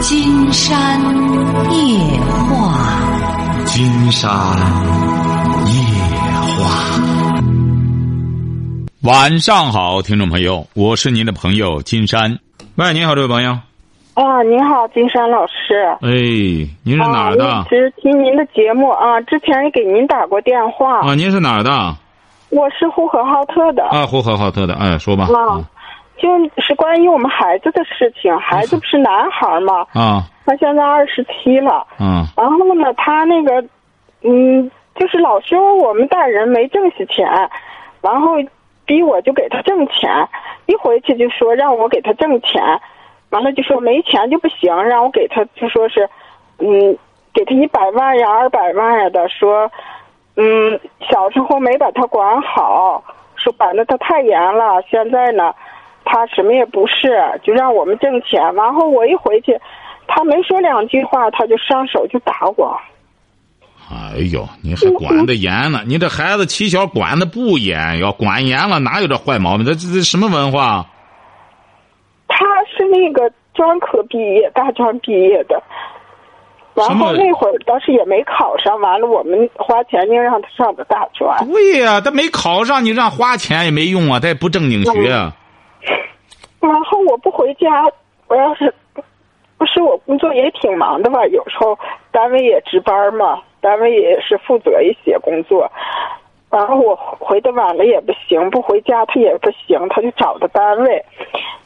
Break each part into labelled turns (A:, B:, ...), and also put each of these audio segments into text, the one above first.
A: 金山夜话，
B: 金山夜话。
C: 晚上好，听众朋友，我是您的朋友金山。喂，您好，这位朋友。
D: 啊，您好，金山老师。
C: 哎，您是哪儿的？
D: 啊、一直听您的节目啊，之前也给您打过电话。
C: 啊，您是哪儿的？
D: 我是呼和浩特的。
C: 啊，呼和浩特的，哎，说吧。
D: 啊，就是关于我们孩子的事情。孩子不是男孩嘛？
C: 啊。
D: 他现在二十七了。
C: 嗯。
D: 然后呢，他那个，嗯，就是老说我们大人没挣下钱，然后逼我就给他挣钱，一回去就说让我给他挣钱。完了就说没钱就不行，让我给他就说是，嗯，给他一百万呀、二百万呀的，说，嗯，小时候没把他管好，说管的他太严了。现在呢，他什么也不是，就让我们挣钱。然后我一回去，他没说两句话，他就上手就打我。
C: 哎呦，你还管得严呢？你这孩子起小管的不严，要管严了哪有这坏毛病？这这这什么文化？
D: 他是那个专科毕业，大专毕业的，然后那会儿倒是也没考上，完了我们花钱硬让他上的大专。
C: 对呀、他没考上，你让花钱也没用啊，他也不正经学。
D: 嗯 然后我不回家，我要是不是我工作也挺忙的吧，有时候单位也值班嘛，单位也是负责一些工作。然后我回的晚了也不行，不回家他也不行，他就找的单位。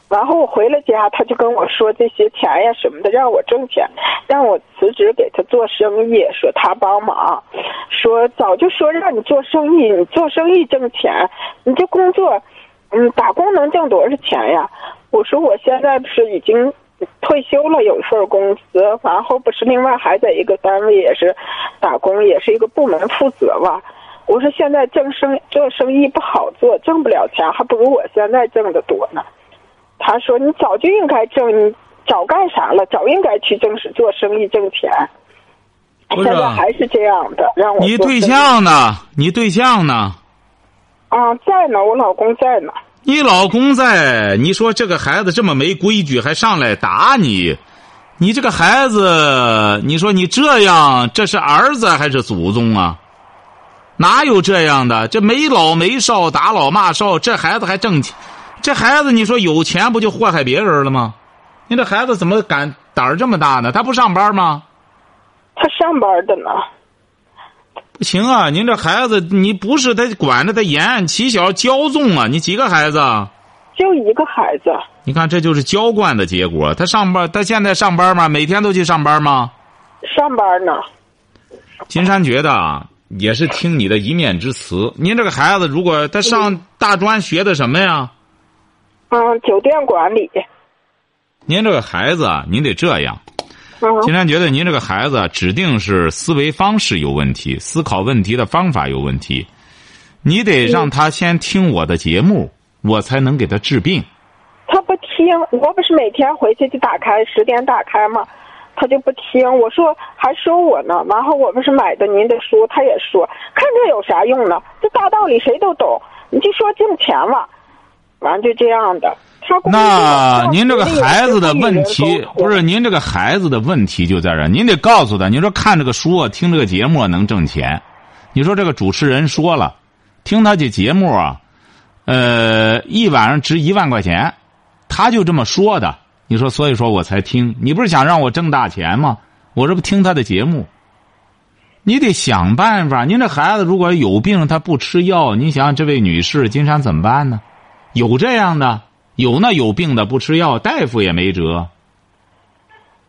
D: 然后我回了家，他就跟我说这些钱呀什么的，让我挣钱，让我辞职给他做生意，说他帮忙，说早就说让你做生意，你做生意挣钱，你这工作，嗯，打工能挣多少钱呀？我说我现在不是已经退休了，有一份工资，然后不是另外还在一个单位也是打工，也是一个部门负责吧。我说现在挣生做生意不好做，挣不了钱，还不如我现在挣的多呢。他说：“你早就应该挣，你早干啥了？早应该去正式做生意挣钱。现在还是这样的，让我
C: 你对象呢？你对象呢？
D: 啊在呢，我老公在呢。
C: 你老公在，你说这个孩子这么没规矩，还上来打你，你这个孩子，你说你这样，这是儿子还是祖宗啊？哪有这样的？这没老没少，打老骂少，这孩子还挣钱，这孩子你说有钱不就祸害别人了吗？你这孩子怎么敢胆儿这么大呢？他不上班吗？
D: 他上班的呢。
C: 不行啊！您这孩子，你不是他管着他严，起小骄纵啊！你几个孩子？
D: 就一个孩子，
C: 你看，这就是娇惯的结果。他上班，他现在上班吗？每天都去上班吗？
D: 上班呢。
C: 金山觉得啊，也是听你的一面之词。您这个孩子，如果他上大专学的什么呀？
D: 嗯，酒店管理。
C: 您这个孩子啊，您得这样。
D: 嗯
C: 金山觉得您这个孩子啊指定是思维方式有问题，思考问题的方法有问题。你得让他先听我的节目，我才能给他治病。
D: 他不听，我不是每天回去就打开十点打开吗？他就不听，我说还说我呢。然后我不是买的您的书，他也说看这有啥用呢？这大道理谁都懂，你就说挣钱了，完就这样的。
C: 那您这个孩子的问题不是您这个孩子的问题就在这儿，您得告诉他，你说看这个书啊，听这个节目啊能挣钱。你说这个主持人说了，听他这节目啊，呃，一晚上值一万块钱，他就这么说的。你说，所以说我才听。你不是想让我挣大钱吗？我这不听他的节目。你得想办法。您这孩子如果有病，他不吃药，你想这位女士金山怎么办呢？有这样的，有那有病的不吃药，大夫也没辙。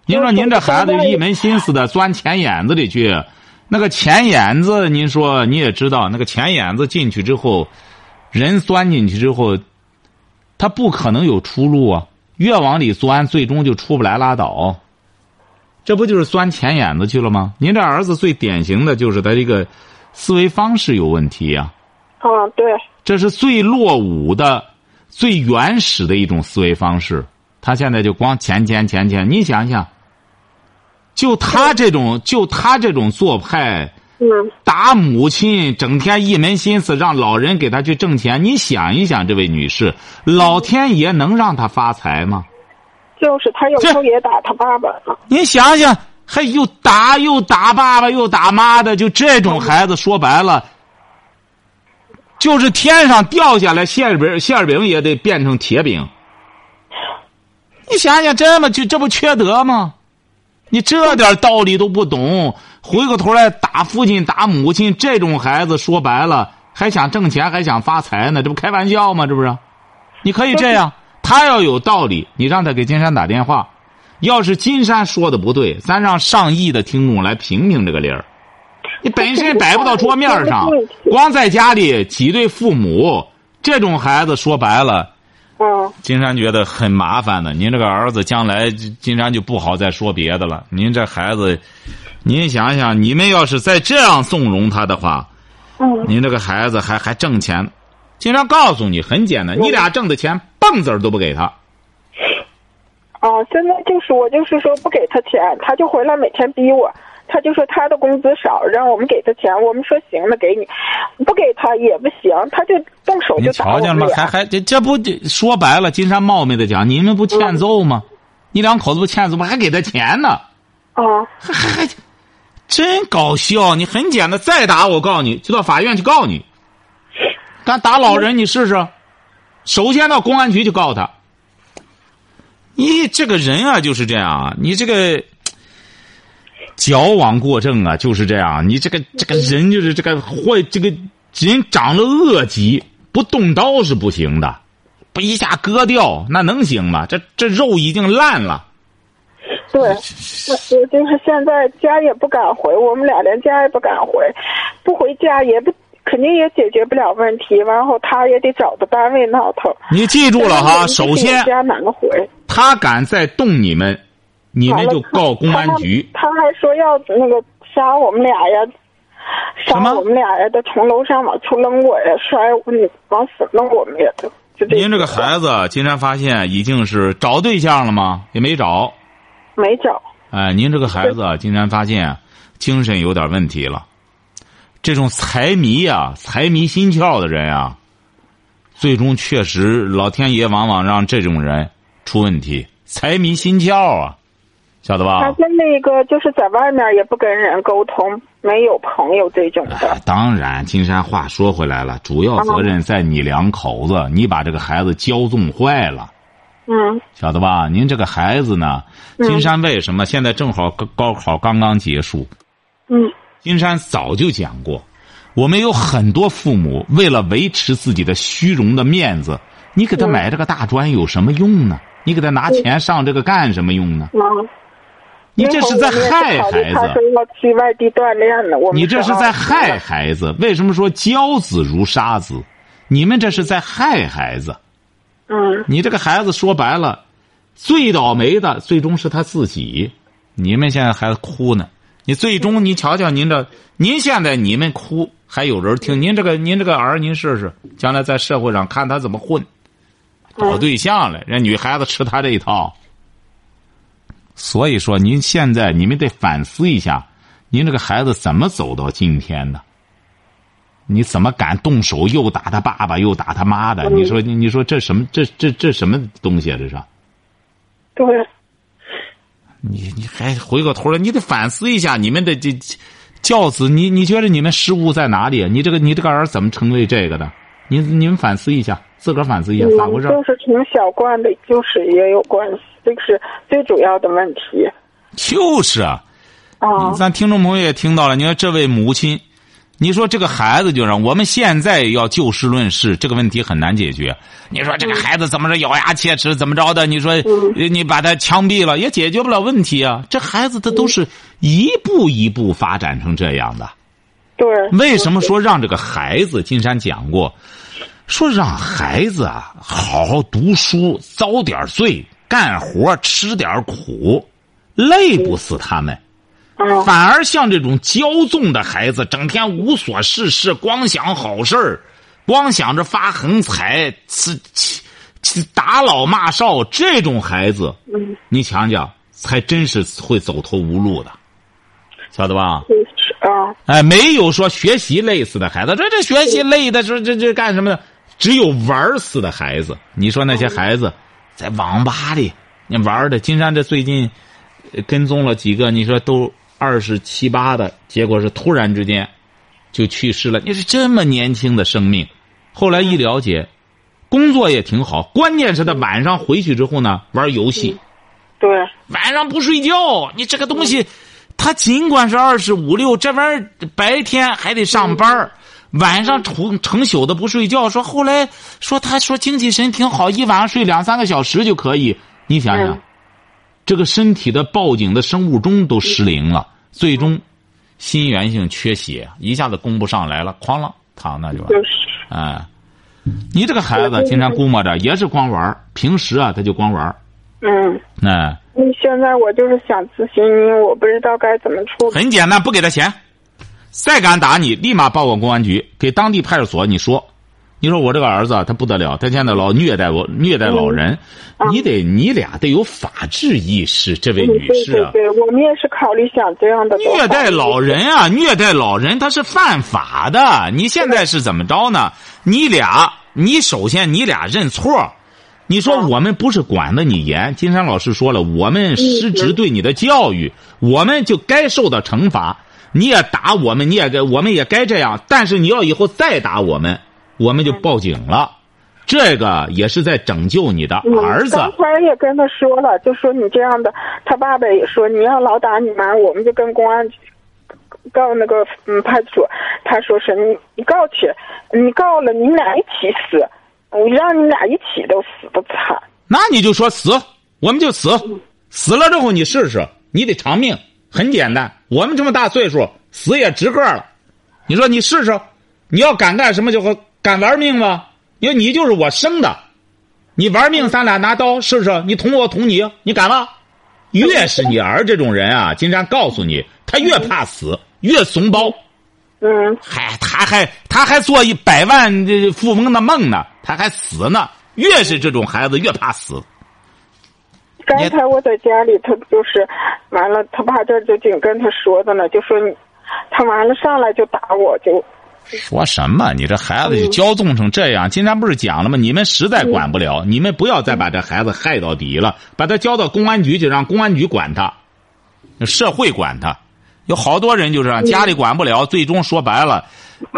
C: 您说您这孩子一门心思的钻钱眼子里去，那个钱眼子，您说你也知道，那个钱眼子进去之后，人钻进去之后，他不可能有出路啊！越往里钻，最终就出不来拉倒。这不就是钻钱眼子去了吗？您这儿子最典型的就是他这个思维方式有问题呀、
D: 嗯，对，
C: 这是最落伍的、最原始的一种思维方式。他现在就光钱钱钱钱，你想想，就他这种，就他这种做派，
D: 嗯，
C: 打母亲，整天一门心思让老人给他去挣钱。你想一想，这位女士，老天爷能让他发财吗？
D: 就是他有时候也打他爸爸呢。
C: 你想想，还又打又打爸爸又打妈的，就这种孩子，说白了，就是天上掉下来馅饼，馅饼也得变成铁饼。你想想，这么就这不缺德吗？你这点道理都不懂，回过头来打父亲打母亲，这种孩子说白了还想挣钱还想发财呢，这不开玩笑吗？这不是？你可以这样，他要有道理，你让他给金山打电话。要是金山说的不对，咱让上亿的听众来评评这个理儿。你本身摆不到桌面上，光在家里挤兑父母，这种孩子说白了，
D: 嗯，
C: 金山觉得很麻烦的。您这个儿子将来，金山就不好再说别的了。您这孩子，您想想，你们要是再这样纵容他的话，
D: 嗯，
C: 您这个孩子还还挣钱，金山告诉你很简单，你俩挣的钱蹦子儿都不给他。
D: 哦，现在就是我就是说不给他钱，他就回来每天逼我，他就说他的工资少，让我们给他钱，我们说行，那给你，不给他也不行，他就动手
C: 你
D: 就打我
C: 瞧见了吗？还还这这不说白了，金山冒昧的讲，你们不欠揍吗？你两口子不欠揍吗？还给他钱呢，
D: 啊，
C: 还还还，真搞笑！你很简单，再打我告诉你，就到法院去告你。敢打老人，你试试。首先到公安局去告他。你这个人啊，就是这样啊，你这个矫枉过正啊，就是这样。你这个这个人就是这个坏，这个人长了恶疾，不动刀是不行的，不一下割掉那能行吗？这这肉已经烂了。
D: 对，我我就是现在家也不敢回，我们俩连家也不敢回，不回家也不肯定也解决不了问题，然后他也得找个单位闹腾。
C: 你记住了哈，首先
D: 我家难回，
C: 他敢再动你们，你们就告公安局。
D: 他他还说要那个杀我们俩呀，杀我们俩呀，得从楼上往出扔我呀，摔嗯往死弄我们呀都。就这
C: 您这个孩子，金山发现已经是找对象了吗？也没找。
D: 没找，
C: 哎，您这个孩子，金山发现精神有点问题了。这种财迷呀、财迷心窍的人啊，最终确实老天爷往往让这种人出问题。财迷心窍啊，晓得吧？
D: 他跟那个就是在外面也不跟人沟通，没有朋友这种的。
C: 哎当然，金山话说回来了，主要责任在你两口子，你把这个孩子骄纵坏了，
D: 嗯
C: 晓得吧？您这个孩子呢，金山为什么现在正好高高考刚刚结束？
D: 嗯
C: 金山早就讲过，我们有很多父母为了维持自己的虚荣的面子，你给他买这个大专有什么用呢？你给他拿钱上这个干什么用呢？
D: 嗯，
C: 你这是在害孩子
D: 他说，要去外地锻炼呢，我
C: 你这是在害孩子。为什么说教子如杀子？你们这是在害孩子。
D: 嗯
C: 你这个孩子说白了，最倒霉的最终是他自己。你们现在还哭呢，你最终你瞧瞧您这，您现在你们哭还有人听，您这个您这个儿您试试，将来在社会上看他怎么混，找对象了，人女孩子吃他这一套。所以说，您现在你们得反思一下，您这个孩子怎么走到今天的？你怎么敢动手又打他爸爸又打他妈的？你说你你说这什么这这这什么东西啊？这是？
D: 对，
C: 你你还回过头来，你得反思一下你们的这教子，你你觉得你们失误在哪里？你这个你这个儿怎么成为这个的？你你们反思一下，自个儿反思一下，咋回事？
D: 嗯就是从小惯的，就是也有关系，这个是最主要的问题
C: 就是啊，
D: 啊。
C: 咱听众朋友也听到了，你说这位母亲，你说这个孩子就让我们现在要就事论事，这个问题很难解决。你说这个孩子怎么着咬牙切齿，怎么着的？你说呃你把他枪毙了，也解决不了问题啊。这孩子他都是一步一步发展成这样的。
D: 对，
C: 为什么说让这个孩子？金山讲过，说让孩子啊好好读书，遭点罪，干活吃点苦，累不死他们。
D: 嗯
C: 反而像这种骄纵的孩子，整天无所事事，光想好事儿，光想着发横财，吃吃吃打老骂少，这种孩子，
D: 嗯，
C: 你想想，才真是会走投无路的，晓得吧？哎，没有说学习累死的孩子，这这学习累的说这这干什么的？只有玩死的孩子。你说那些孩子在网吧里你玩的，金山这最近呃跟踪了几个，你说都二十七八的，结果是突然之间就去世了。你是这么年轻的生命，后来一了解，工作也挺好，关键是他晚上回去之后呢，玩游戏，
D: 对，
C: 晚上不睡觉。你这个东西，他尽管是二十五六，这玩意儿白天还得上班儿晚上成成宿的不睡觉。说后来说他说精气神挺好，一晚上睡两三个小时就可以。你想想
D: 嗯，
C: 这个身体的报警的生物钟都失灵了，最终心源性缺血，一下子供不上来了，哐啷躺那就完了。
D: 就是，
C: 哎，你这个孩子经常估摸着也是光玩儿平时啊他就光玩儿
D: 嗯。
C: 哎。
D: 你现在我就是想咨询您，我不知道该怎么处理。
C: 很简单，不给他钱，再敢打你，立马报告公安局，给当地派出所。你说，你说我这个儿子啊他不得了，他现在老虐待我，虐待老人，
D: 嗯
C: 你得你俩得有法治意识，这位女士啊，
D: 对对，我们也是考虑想这样的。
C: 虐待老人啊，虐待老人他是犯法的。你现在是怎么着呢？你俩，你首先你俩认错。你说
D: 嗯
C: 我们不是管的你严，金山老师说了，我们失职对你的教育，我们就该受到惩罚。你也打我们，你也该，我们也该这样。但是你要以后再打我们，我们就报警了。这个也是在拯救你的
D: 嗯
C: 儿子。
D: 刚才也跟他说了，就说你这样的，他爸爸也说你要老打你妈，我们就跟公安局告那个嗯派出所。他说是你你告去，你告了你们俩一起死，我让你俩一起都死的惨。
C: 那你就说死，我们就死，死了之后你试试，你得偿命，很简单。我们这么大岁数，死也值个了。你说你试试，你要敢干什么就和敢玩命吗？因为你就是我生的，你玩命，咱俩拿刀试试，你捅我捅你，你敢吗？越是你儿这种人啊，金山告诉你，他越怕死，越怂包。
D: 嗯，
C: 嗨，他还他还做一百万这富翁的梦呢，他还死呢。越是这种孩子，越怕死。
D: 刚才我在家里，他就是完了，他爸这就紧跟他说的呢，就说你，他完了上来就打我，就
C: 说什么？你这孩子就骄纵成这样？今天不是讲了吗？你们实在管不了，你们不要再把这孩子害到底了，把他交到公安局去，让公安局管他，社会管他。有好多人就是家里管不了，最终说白了，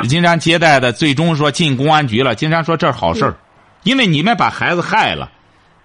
C: 金山接待的最终说进公安局了。金山说这是好事儿，因为你们把孩子害了。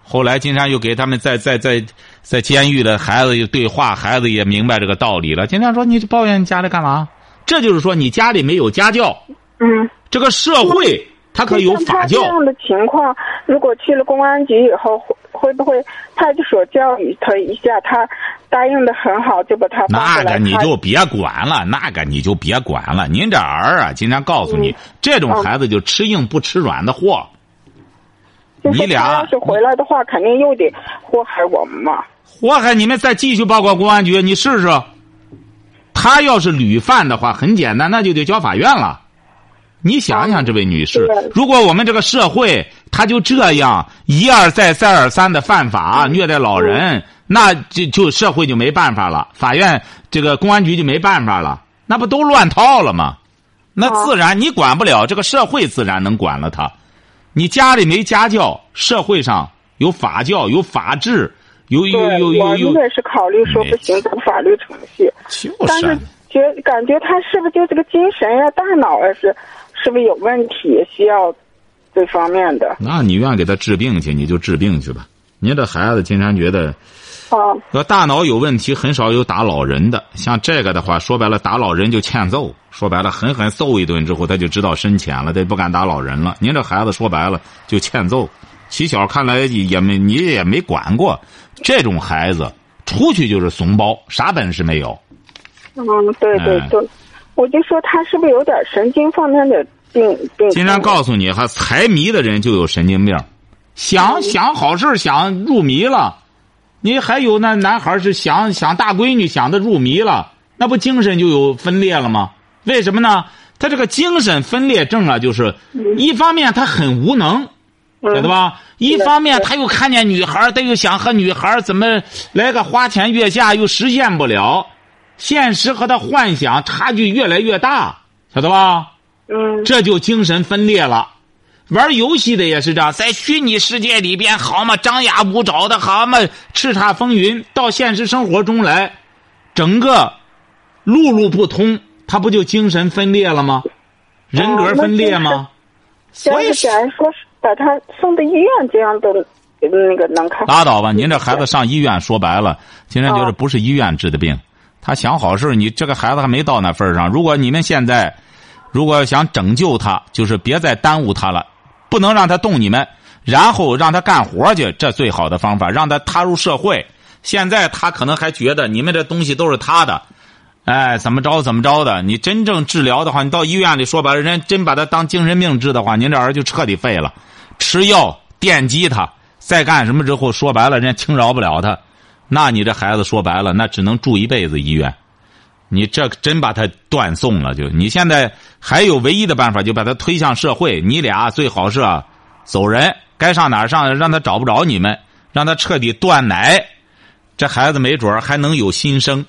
C: 后来金山又给他们在在在在监狱的孩子又对话，孩子也明白这个道理了。金山说：“你抱怨家里干嘛？这就是说你家里没有家教。
D: 嗯。
C: 这个社会他可有法教
D: 这。样的情况，如果去了公安局以后，会会不会派出所教育他一下？他答应的很好，就把他
C: 那。个你就别管了，那个你就别管了。您这儿啊，金山告诉你，
D: 嗯
C: 这种孩子就吃硬不吃软的货。
D: 就是
C: 你俩
D: 要是回来的话，肯定又得祸害我们嘛。
C: 祸害你们再继续报告公安局，你试试。他要是屡犯的话，很简单，那就得交法院了。你想想，这位女士，如果我们这个社会他就这样一而再、再而三的犯法、虐待老人，那就就社会就没办法了，法院这个公安局就没办法了，那不都乱套了吗？那自然你管不了，这个社会自然能管了他。你家里没家教，社会上有法教、有法治，有有有，
D: 有
C: 有有，
D: 也是考虑说不行，走法律程序。
C: 就是
D: 但是觉感觉他是不是就这个精神呀、大脑啊是是不是有问题，需要这方面的
C: 那你愿意给他治病去，你就治病去吧。您这孩子经常觉得，
D: 啊？
C: 要大脑有问题，很少有打老人的。像这个的话，说白了，打老人就欠揍。说白了，狠狠揍一顿之后，他就知道深浅了，他不敢打老人了。您这孩子说白了就欠揍。起小看来也没你也没管过，这种孩子出去就是怂包，啥本事没有。
D: 嗯，对对
C: 哎
D: 对，我就说他是不是有点神经方面的病病？
C: 经常告诉你，哈，财迷的人就有神经病，想想好事想入迷了。你还有那男孩是想想大闺女想的入迷了，那不精神就有分裂了吗？为什么呢？他这个精神分裂症啊，就是一方面他很无能，晓得吧？一方面他又看见女孩，他又想和女孩怎么来个花前月下，又实现不了，现实和他幻想差距越来越大，晓得吧？
D: 嗯
C: 这就精神分裂了。玩游戏的也是这样，在虚拟世界里边好嘛张牙舞爪的，好嘛叱咤风云，到现实生活中来，整个路路不通，他不就精神分裂了吗？人格分裂吗？所以
D: 要是既然说是把他送到医院，这样的那个能看。
C: 拉倒吧，您这孩子上医院，说白了，今天就是
D: 哦
C: 不是医院治的病。他想好事儿你这个孩子还没到那份儿上。如果你们现在如果想拯救他，就是别再耽误他了，不能让他动你们，然后让他干活去，这最好的方法，让他踏入社会。现在他可能还觉得你们这东西都是他的，哎，怎么着怎么着的。你真正治疗的话，你到医院里说白了，人家真把他当精神病治的话，您这儿就彻底废了。吃药电击他，再干什么之后，说白了，人家轻饶不了他。那你这孩子说白了，那只能住一辈子医院。你这真把他断送了，就你现在还有唯一的办法，就把他推向社会。你俩最好是，走人，该上哪儿上，让他找不着你们，让他彻底断奶。这孩子没准还能有新生，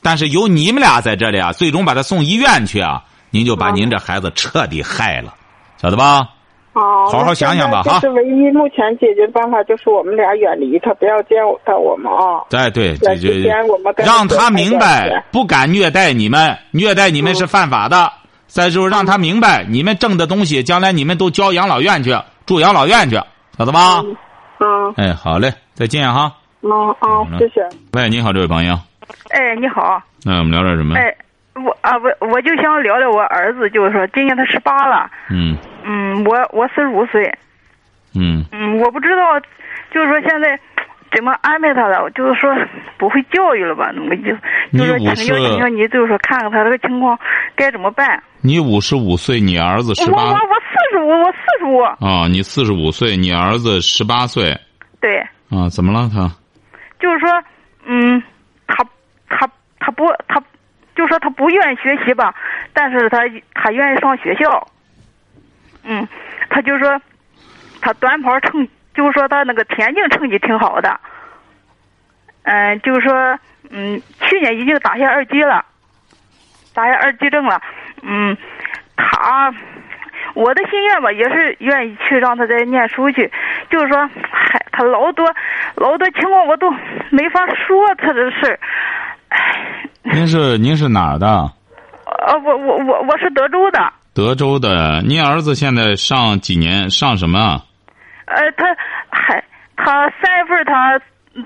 C: 但是有你们俩在这里啊，最终把他送医院去啊，您就把您这孩子彻底害了，晓得吧？
D: 哦，
C: 好好想想吧哈
D: 那现在就是唯一目前解决办法，就是我们俩远离他，不要见到我们啊。
C: 哎，对，
D: 那
C: 这这
D: 之前我们跟
C: 让他明白，不敢虐待你们，虐待你们是犯法的。再就是让他明白，你们挣的东西，将来你们都交养老院去，住养老院去，晓得吧？
D: 嗯
C: 哎，好嘞，再见哈。
D: 嗯嗯，谢谢。
C: 喂，你好，这位朋友，
E: 哎，你好，
C: 那我们聊点什么？
E: 哎，我啊，我我就想聊聊我儿子，就是说今年他十八了，
C: 嗯。
E: 嗯，我我四十五岁，
C: 嗯。
E: 嗯，我不知道，就是说现在怎么安排他了，就是说不会教育了吧，那么就就是请教请教你，就是说看看他这个情况该怎么办。
C: 你五十五岁，你儿子
E: 我
C: 十八
E: 我我四十五，我四十五，
C: 啊，你四十五岁，你儿子十八岁。
E: 对，
C: 啊，怎么了他？
E: 就是说，嗯，他他他不他，就说他不愿意学习吧，但是他他愿意上学校。嗯，他就说他短跑成，就是说他那个田径成绩挺好的。嗯，就是说，嗯，去年已经打下二级了，打下二级证了。嗯，他我的心愿吧，也是愿意去让他再念书去，就是说，嗨，他老多老多情况我都没法说他的事儿。唉，
C: 您是您是哪儿的？
E: 呃，我我我我是德州的，
C: 德州的。您儿子现在上几年？上什么啊？
E: 呃，他还他三月份他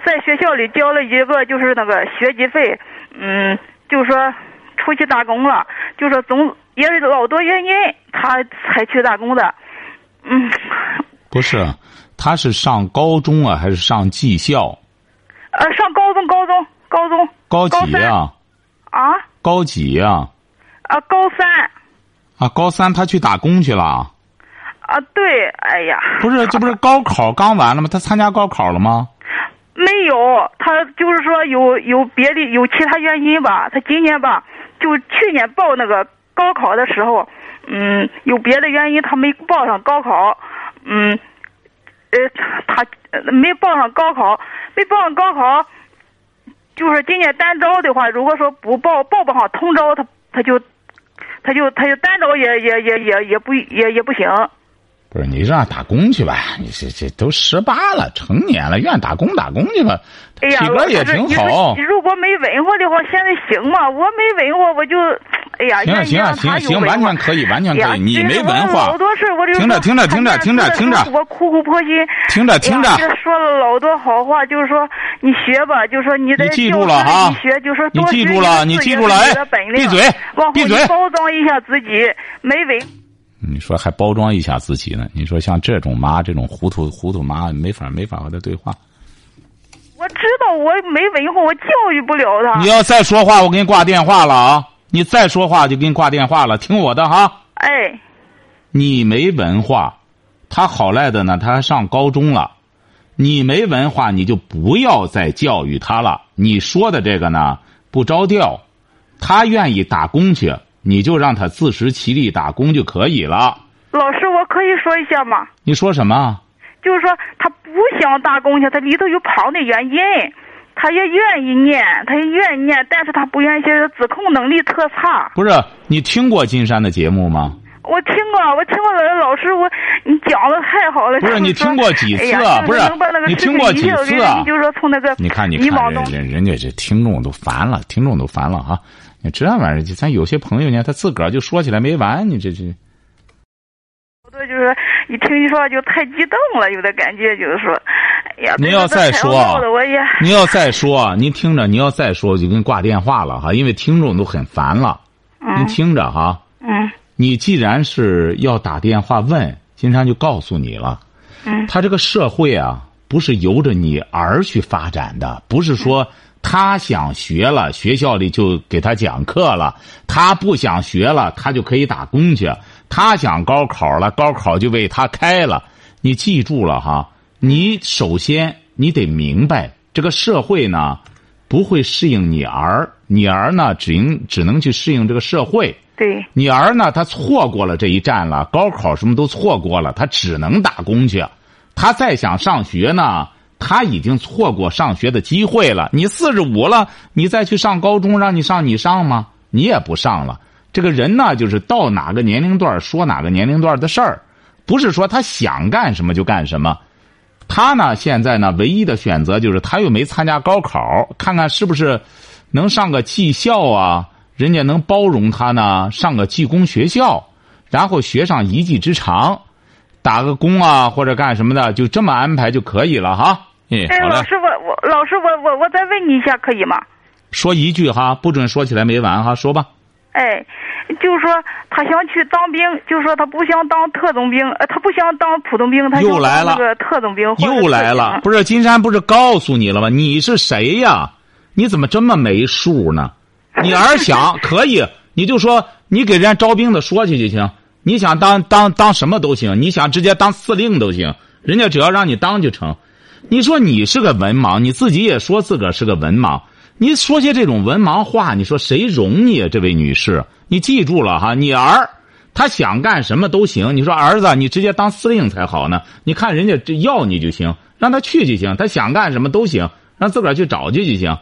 E: 在学校里交了一个就是那个学籍费，嗯，就是说出去打工了，就说总也是老多原因他才去打工的，嗯，
C: 不是，他是上高中啊，还是上技校？
E: 呃，上高中高中高中
C: 高几呀、
E: 啊
C: 高几呀、
E: 啊高三
C: 啊？高三他去打工去了？
E: 啊对，哎呀，
C: 不是，这不是 高考刚完了吗？他参加高考了吗？
E: 没有，他就是说有有别的有其他原因吧。他今年吧，就去年报那个高考的时候，嗯，有别的原因他没报上高考，嗯，呃，他呃没报上高考，没报上高考，就是今年单招的话，如果说不报报不上通招，他他就他就他就单招也也也也也不也也不行。
C: 不是，你让打工去吧。你这这都十八了，成年了，愿打工打工去吧。
E: 哎呀，
C: 体格也挺好。
E: 如果没文化的话，现在行吗？我没文化，我就，哎呀，
C: 行了行啊
E: 愿意让
C: 行了行，完全可以，完全可以。你没文化
E: 老，多事我就
C: 听着听着听着听着听着
E: 我苦口婆心。
C: 听着听着
E: 说了老多好话，就是说你学吧，就是说你在
C: 你记
E: 教
C: 住了啊
E: 室里你学，就是说
C: 你
E: 多学一
C: 记住了
E: 个字也
C: 你记住了哎
E: 是你的本领
C: 闭嘴闭嘴
E: 包装一下自己，没文。
C: 你说还包装一下自己呢？你说像这种妈，这种糊涂糊涂妈，没法没法和她对话。
E: 我知道我没文化，我教育不了他
C: 你。要再说话，我给你挂电话了啊！你再说话就给你挂电话了，听我的哈。
E: 哎，
C: 你没文化，他好赖的呢，他还上高中了。你没文化，你就不要再教育他了。你说的这个呢，不着调。他愿意打工去，你就让他自食其力打工就可以了。
E: 老师，我可以说一下吗？
C: 你说什么？
E: 就是说他不想打工去，他里头有旁的原因，他也愿意念，他也愿意念，但是他不愿意学，自控能力特差。
C: 不是你听过金山的节目吗？
E: 我听过，我听过老师，我你讲的太好了。
C: 不是你听过几次？
E: 啊？
C: 不是你听过几次啊？
E: 就是说从那个
C: 你看，你看人人人家这听众都烦了，听众都烦了啊。你这玩意儿，咱有些朋友呢，他自个儿就说起来没完，你这这。
E: 好多就是一听一说就太激动了，有的感觉就是说，哎呀，
C: 你要再说，您要再说，您听着，您要再说，我就给你挂电话了哈，因为听众都很烦了。
E: 嗯。
C: 您听着哈。
E: 嗯。
C: 你既然是要打电话问，金山就告诉你了。
E: 嗯。
C: 他这个社会啊，不是由着你儿去发展的，不是说。他想学了，学校里就给他讲课了；他不想学了，他就可以打工去。他想高考了，高考就为他开了。你记住了哈，你首先你得明白，这个社会呢不会适应你儿，你儿呢只应只能去适应这个社会。
E: 对，
C: 你儿呢他错过了这一站了，高考什么都错过了，他只能打工去。他再想上学呢。他已经错过上学的机会了。你四十五了，你再去上高中，让你上你上吗？你也不上了。这个人呢，就是到哪个年龄段说哪个年龄段的事儿，不是说他想干什么就干什么。他呢，现在呢，唯一的选择就是他又没参加高考，看看是不是能上个技校啊？人家能包容他呢，上个技工学校，然后学上一技之长。打个工啊，或者干什么的，就这么安排就可以了哈。
E: 哎，老师，我我老师，我我我再问你一下，可以吗？
C: 说一句哈，不准说起来没完哈，说吧。
E: 哎，就是说他想去当兵，就是说他不想当特种兵，呃，他不想当普通兵，他
C: 又来了。
E: 那个特种兵
C: 又来了，不是金山不是告诉你了吗？你是谁呀？你怎么这么没数呢？你儿想 可以，你就说你给人家招兵的说去就行。你想当当当什么都行，你想直接当司令都行，人家只要让你当就成。你说你是个文盲，你自己也说自个儿是个文盲，你说些这种文盲话，你说谁容你啊？这位女士，你记住了哈，你儿他想干什么都行。你说儿子，你直接当司令才好呢。你看人家这要你就行，让他去就行，他想干什么都行，让自个儿去找去就行，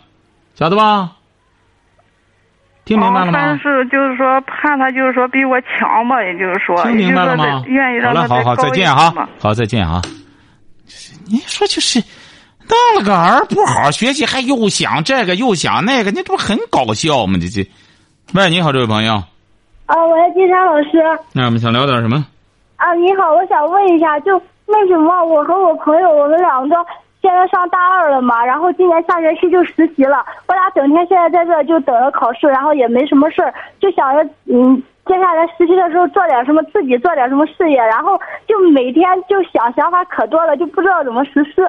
C: 晓得吧？听明白了吗？
E: 但是就是说，怕他就是说比我强吧，也就是说，
C: 听明白了吗？
E: 愿意让他
C: 好了，好好再见哈，好再见哈。你说就是，当了个儿不好好学习，还又想这个又想那个，你这不很搞笑吗？这这。喂，你好，这位朋友。
F: 啊，我是金山老师。
C: 那我们想聊点什么？
F: 啊，你好，我想问一下，就为什么我和我朋友，我们两个。现在上大二了嘛，然后今年下学期就实习了。我俩整天现在在这就等着考试，然后也没什么事儿，就想着嗯，接下来实习的时候做点什么，自己做点什么事业，然后就每天就想想法可多了，就不知道怎么实施。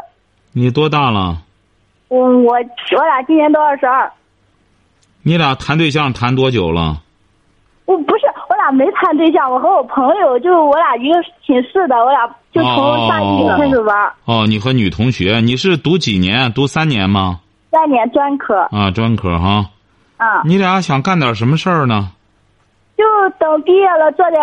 C: 你多大了？
F: 我我我俩今年都二十二。
C: 你俩谈对象谈多久了？
F: 我不是，我俩没谈对象，我和我朋友就我俩一个寝室的，我俩就从大一开始玩。
C: 哦，你和女同学，你是读几年？读三年吗？
F: 三年专科。
C: 啊，专科哈。
F: 啊。
C: 你俩想干点什么事儿呢？
F: 就等毕业了，做点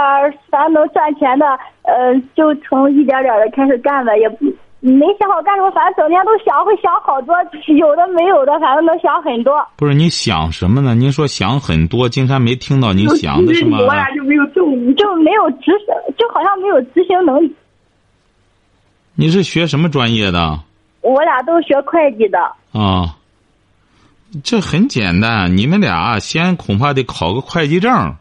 F: 反正能赚钱的，呃，就从一点点的开始干呗，也不。没想好干什么，反正整天都想，会想好多，有的没有的，反正能想很多。
C: 不是你想什么呢？您说想很多，金山没听到您想的什么？
F: 我俩就没有动，就没有执行，就好像没有执行能力。
C: 你是学什么专业的？
F: 我俩都学会计的。
C: 啊，这很简单，你们俩先恐怕得考个会计证。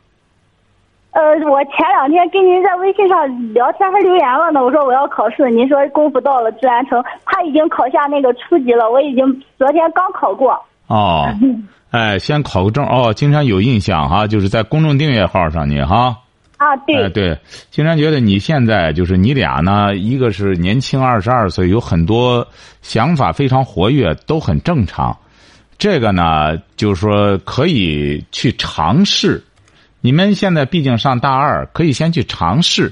F: 呃，我前两天跟您在微信上聊天还留言了呢。我说我要考试，您说功夫到了自然成。他已经考下那个初级了，我已经昨天刚考过。
C: 哦，哎，先考个证哦。经常有印象哈，就是在公众订阅号上你哈。
F: 啊，对。
C: 哎，对，经常觉得你现在就是你俩呢，一个是年轻二十二岁，有很多想法非常活跃，都很正常。这个呢，就是说可以去尝试。你们现在毕竟上大二，可以先去尝试，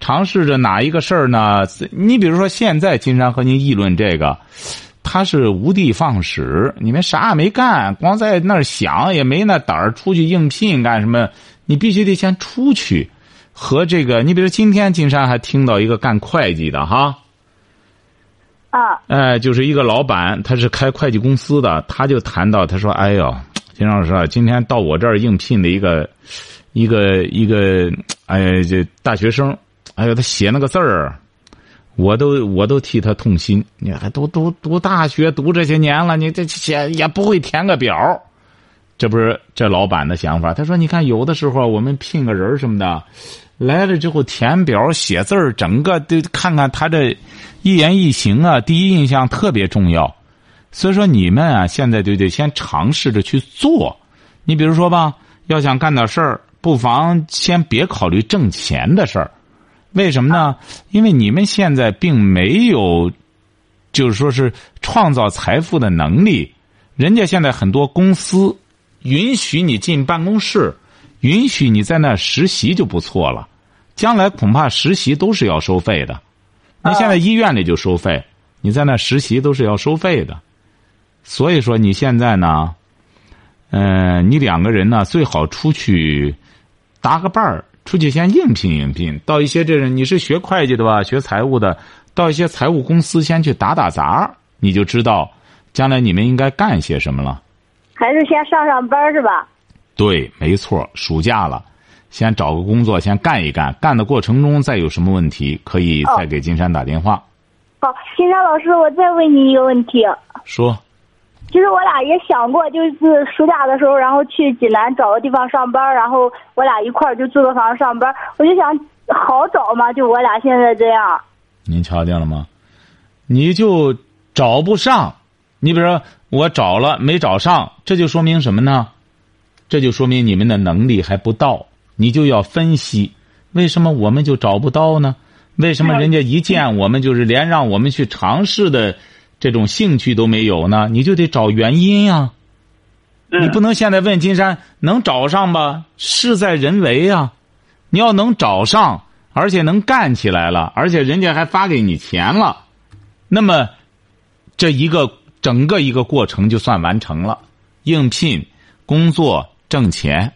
C: 尝试着哪一个事儿呢？你比如说，现在金山和您议论这个，他是无的放矢，你们啥也没干，光在那儿想，也没那胆儿出去应聘干什么？你必须得先出去，和这个，你比如今天金山还听到一个干会计的哈，
F: 啊，
C: 哎，就是一个老板，他是开会计公司的，他就谈到，他说：“哎呦。”金老师啊，今天到我这儿应聘的一个，一个一个，哎，这大学生，哎呦，他写那个字儿，我都我都替他痛心。你还读读读大学，读这些年了，你这写也不会填个表，这不是这老板的想法。他说：“你看，有的时候我们聘个人什么的，来了之后填表写字儿，整个都看看他这一言一行啊，第一印象特别重要。所以说，你们啊，现在就得先尝试着去做。你比如说吧，要想干点事儿。”不妨先别考虑挣钱的事儿，为什么呢？因为你们现在并没有，就是说是创造财富的能力。人家现在很多公司允许你进办公室，允许你在那实习就不错了。将来恐怕实习都是要收费的。那现在医院里就收费，你在那实习都是要收费的。所以说你现在呢，嗯，你两个人呢最好出去。搭个伴儿出去先应聘应聘，到一些这种你是学会计的吧，学财务的，到一些财务公司先去打打杂，你就知道将来你们应该干些什么了。
G: 还是先上上班是吧？
C: 对，没错。暑假了，先找个工作先干一干，干的过程中再有什么问题，可以再给金山打电话。
G: 好，金山老师，我再问你一个问题。
C: 说。
G: 其实我俩也想过，就是暑假的时候，然后去济南找个地方上班，然后我俩一块儿就租个房上班。我就想好找吗，就我俩现在这样。
C: 您瞧见了吗？你就找不上。你比如说，我找了没找上，这就说明什么呢？这就说明你们的能力还不到。你就要分析，为什么我们就找不到呢？为什么人家一见我们就是连让我们去尝试的？这种兴趣都没有呢，你就得找原因呀。你不能现在问金山能找上吧？事在人为呀。你要能找上，而且能干起来了，而且人家还发给你钱了，那么这一个整个一个过程就算完成了。应聘工作挣钱，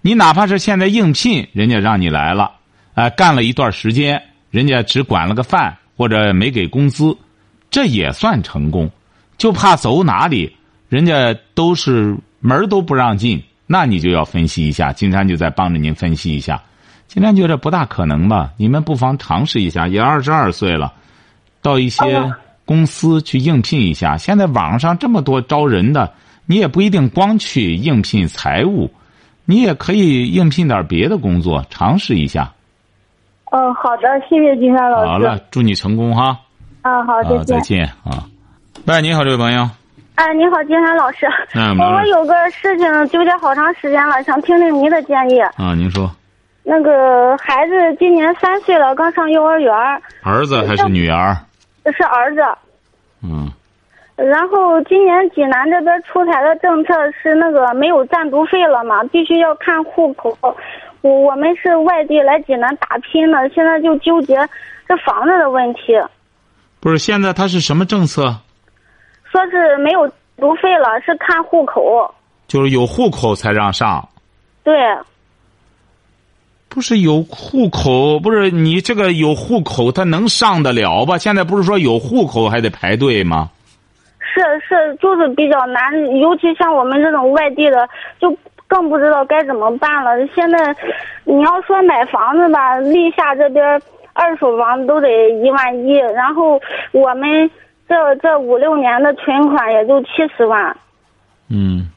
C: 你哪怕是现在应聘，人家让你来了，啊，干了一段时间，人家只管了个饭或者没给工资。这也算成功，就怕走哪里，人家都是门都不让进，那你就要分析一下。金山就在帮着您分析一下。金山觉得不大可能吧？你们不妨尝试一下。也二十二岁了，到一些公司去应聘一下。现在网上这么多招人的，你也不一定光去应聘财务，你也可以应聘点别的工作，尝试一下。
G: 嗯，好的，谢谢金山老师。
C: 好了，祝你成功哈。
G: 啊，好，再见。
C: 再见啊！喂，你好，这位朋友。
G: 哎，你好，金山老师。
C: 嗯，
G: 我我有个事情纠结好长时间了，想听听您的建议。
C: 啊，您说。
G: 那个孩子今年三岁了，刚上幼儿园。
C: 儿子还是女儿？
G: 是儿子。
C: 嗯。
G: 然后今年济南这边出台的政策是那个没有暂读费了嘛，必须要看户口。我我们是外地来济南打拼的，现在就纠结这房子的问题。
C: 不是，现在他是什么政策？
G: 说是没有读费了，是看户口。
C: 就是有户口才让上。
G: 对。
C: 不是有户口，不是你这个有户口，他能上得了吧？现在不是说有户口还得排队吗？
G: 是是，就是比较难，尤其像我们这种外地的，就更不知道该怎么办了。现在你要说买房子吧，立夏这边。二手房都得一万一，然后我们这这五六年的存款也就七十万。
C: 嗯。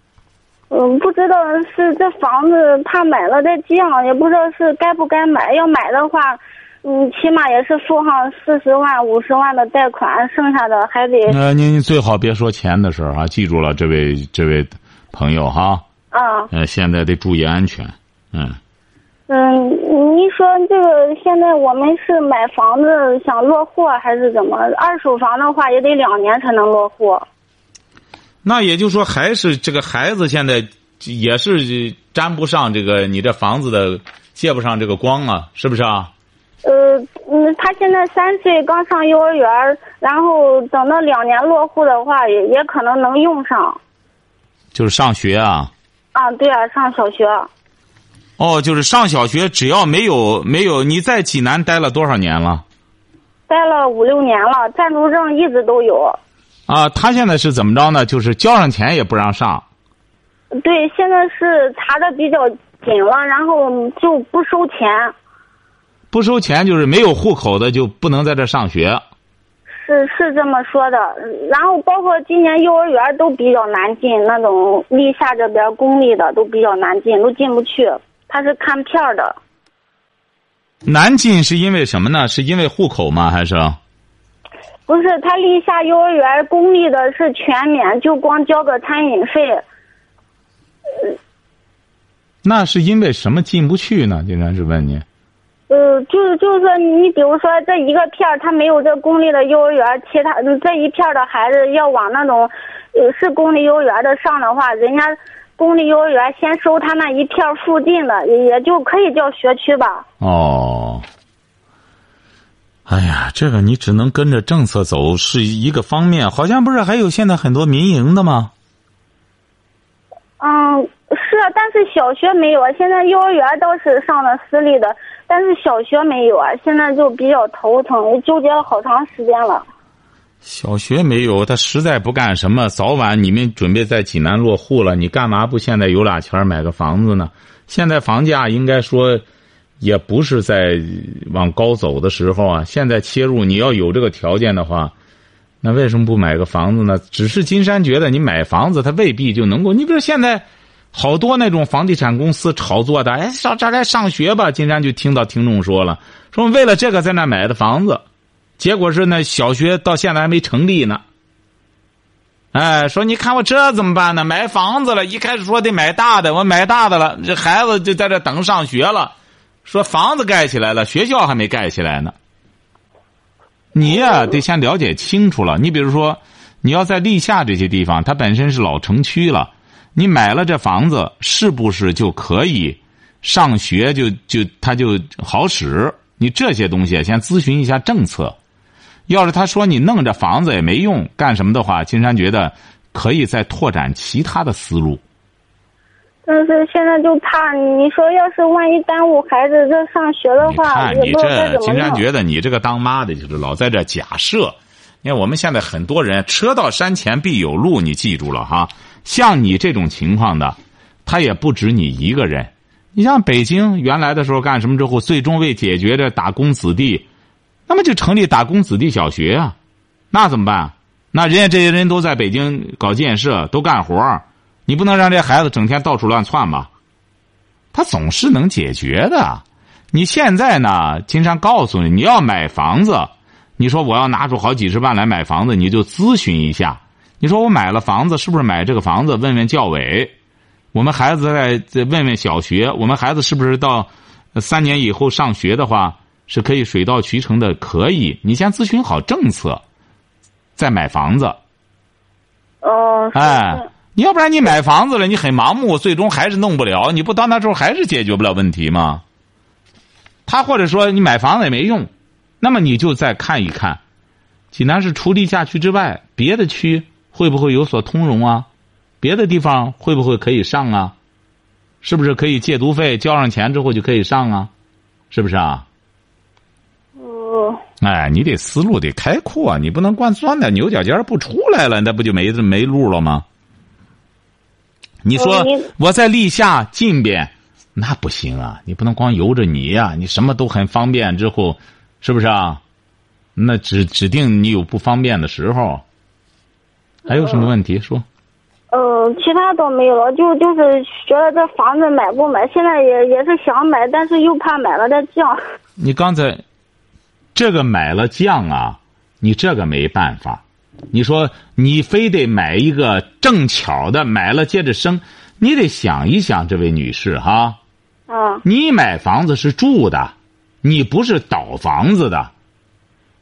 G: 嗯，不知道是这房子怕买了再降，也不知道是该不该买。要买的话，嗯，起码也是付上四十万、五十万的贷款，剩下的还得。
C: 那您最好别说钱的事儿啊！记住了，这位这位朋友哈。
G: 啊。
C: 呃，现在得注意安全，嗯。
G: 嗯，您说这个现在我们是买房子想落户还是怎么？二手房的话也得两年才能落户。
C: 那也就是说，还是这个孩子现在也是沾不上这个你这房子的借不上这个光啊，是不是啊？
G: 呃，嗯，他现在三岁，刚上幼儿园，然后等到两年落户的话，也也可能能用上。
C: 就是上学啊。
G: 啊，对啊，上小学。
C: 哦，就是上小学，只要没有没有你在济南待了多少年了？
G: 待了五六年了，暂住证一直都有。
C: 啊，他现在是怎么着呢？就是交上钱也不让上。
G: 对，现在是查的比较紧了，然后就不收钱。
C: 不收钱就是没有户口的就不能在这上学。
G: 是是这么说的，然后包括今年幼儿园都比较难进，那种立夏这边公立的都比较难进，都进不去。他是看片儿的，
C: 难进是因为什么呢？是因为户口吗？还是？
G: 不是他立下幼儿园公立的是全免，就光交个餐饮费。
C: 呃那是因为什么进不去呢？经常是问你。
G: 呃，就是就是说，你比如说这一个片儿，他没有这公立的幼儿园，其他这一片儿的孩子要往那种，呃，是公立幼儿园的上的话，人家公立幼儿园先收他那一片儿附近的，也也就可以叫学区吧。
C: 哦。哎呀，这个你只能跟着政策走是一个方面，好像不是还有现在很多民营的吗？
G: 嗯，是，但是小学没有啊。现在幼儿园倒是上了私立的。但是小学没有啊，现在就比较头疼，纠结了好长时间了。
C: 小学没有，他实在不干什么。早晚你们准备在济南落户了，你干嘛不现在有俩钱买个房子呢？现在房价应该说，也不是在往高走的时候啊。现在切入，你要有这个条件的话，那为什么不买个房子呢？只是金山觉得你买房子，他未必就能够。你比如现在。好多那种房地产公司炒作的，哎，上这来上学吧。金山就听到听众说了，说为了这个在那买的房子，结果是那小学到现在还没成立呢。哎，说你看我这怎么办呢？买房子了，一开始说得买大的，我买大的了，这孩子就在这等上学了。说房子盖起来了，学校还没盖起来呢。你呀，得先了解清楚了。你比如说，你要在历下这些地方，它本身是老城区了。你买了这房子，是不是就可以上学？就就它就好使？你这些东西先咨询一下政策。要是他说你弄这房子也没用，干什么的话，金山觉得可以再拓展其他的思路。
G: 但是现在就怕你说，要是万一耽误孩子这上学的话，
C: 你这金山觉得你这个当妈的，就是老在这假设。你看我们现在很多人，车到山前必有路，你记住了哈。像你这种情况的，他也不止你一个人。你像北京原来的时候干什么之后，最终为解决这打工子弟，那么就成立打工子弟小学啊。那怎么办？那人家这些人都在北京搞建设，都干活你不能让这孩子整天到处乱窜吧？他总是能解决的。你现在呢？经常告诉你，你要买房子，你说我要拿出好几十万来买房子，你就咨询一下。你说我买了房子，是不是买这个房子？问问教委，我们孩子在在问问小学，我们孩子是不是到三年以后上学的话，是可以水到渠成的？可以，你先咨询好政策，再买房子。
G: 哦，
C: 哎，你要不然你买房子了，你很盲目，最终还是弄不了。你不到那时候还是解决不了问题吗？他或者说你买房子也没用，那么你就再看一看，济南市除地下区之外，别的区。会不会有所通融啊？别的地方会不会可以上啊？是不是可以借读费交上钱之后就可以上啊？是不是啊？
G: 哦。
C: 哎，你得思路得开阔，你不能光钻在牛角尖不出来了，那不就没没路了吗？你说我在立夏近边，那不行啊！你不能光由着你呀，你什么都很方便之后，是不是啊？那指指定你有不方便的时候。还有什么问题说？
G: 嗯，其他倒没有了，就就是觉得这房子买不买？现在也也是想买，但是又怕买了再降。
C: 你刚才这个买了降啊，你这个没办法。你说你非得买一个正巧的，买了接着升，你得想一想，这位女士哈。
G: 啊。
C: 你买房子是住的，你不是倒房子的。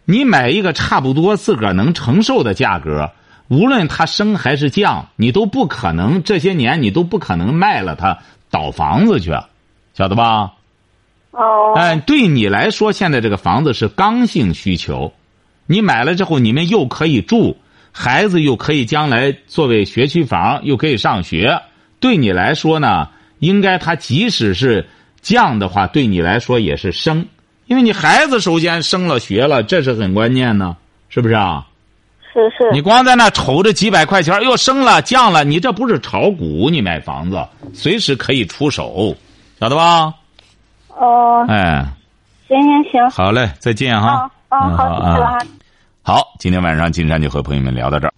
C: 你买一个差不多自个儿能承受的价格。无论它升还是降，你都不可能这些年你都不可能卖了它倒房子去，晓得吧？
G: 哦。
C: 哎，对你来说，现在这个房子是刚性需求，你买了之后，你们又可以住，孩子又可以将来作为学区房，又可以上学。对你来说呢，应该它即使是降的话，对你来说也是升，因为你孩子首先升了学了，这是很关键呢，是不是啊？
G: 是是，
C: 你光在那瞅着几百块钱又升了降了，你这不是炒股？你买房子随时可以出手，晓得吧？
G: 哦，
C: 哎，
G: 行，行行行，
C: 好嘞，再见哈。
G: 好，
C: 嗯好啊
G: 谢谢了哈。
C: 好，今天晚上金山就和朋友们聊到这儿。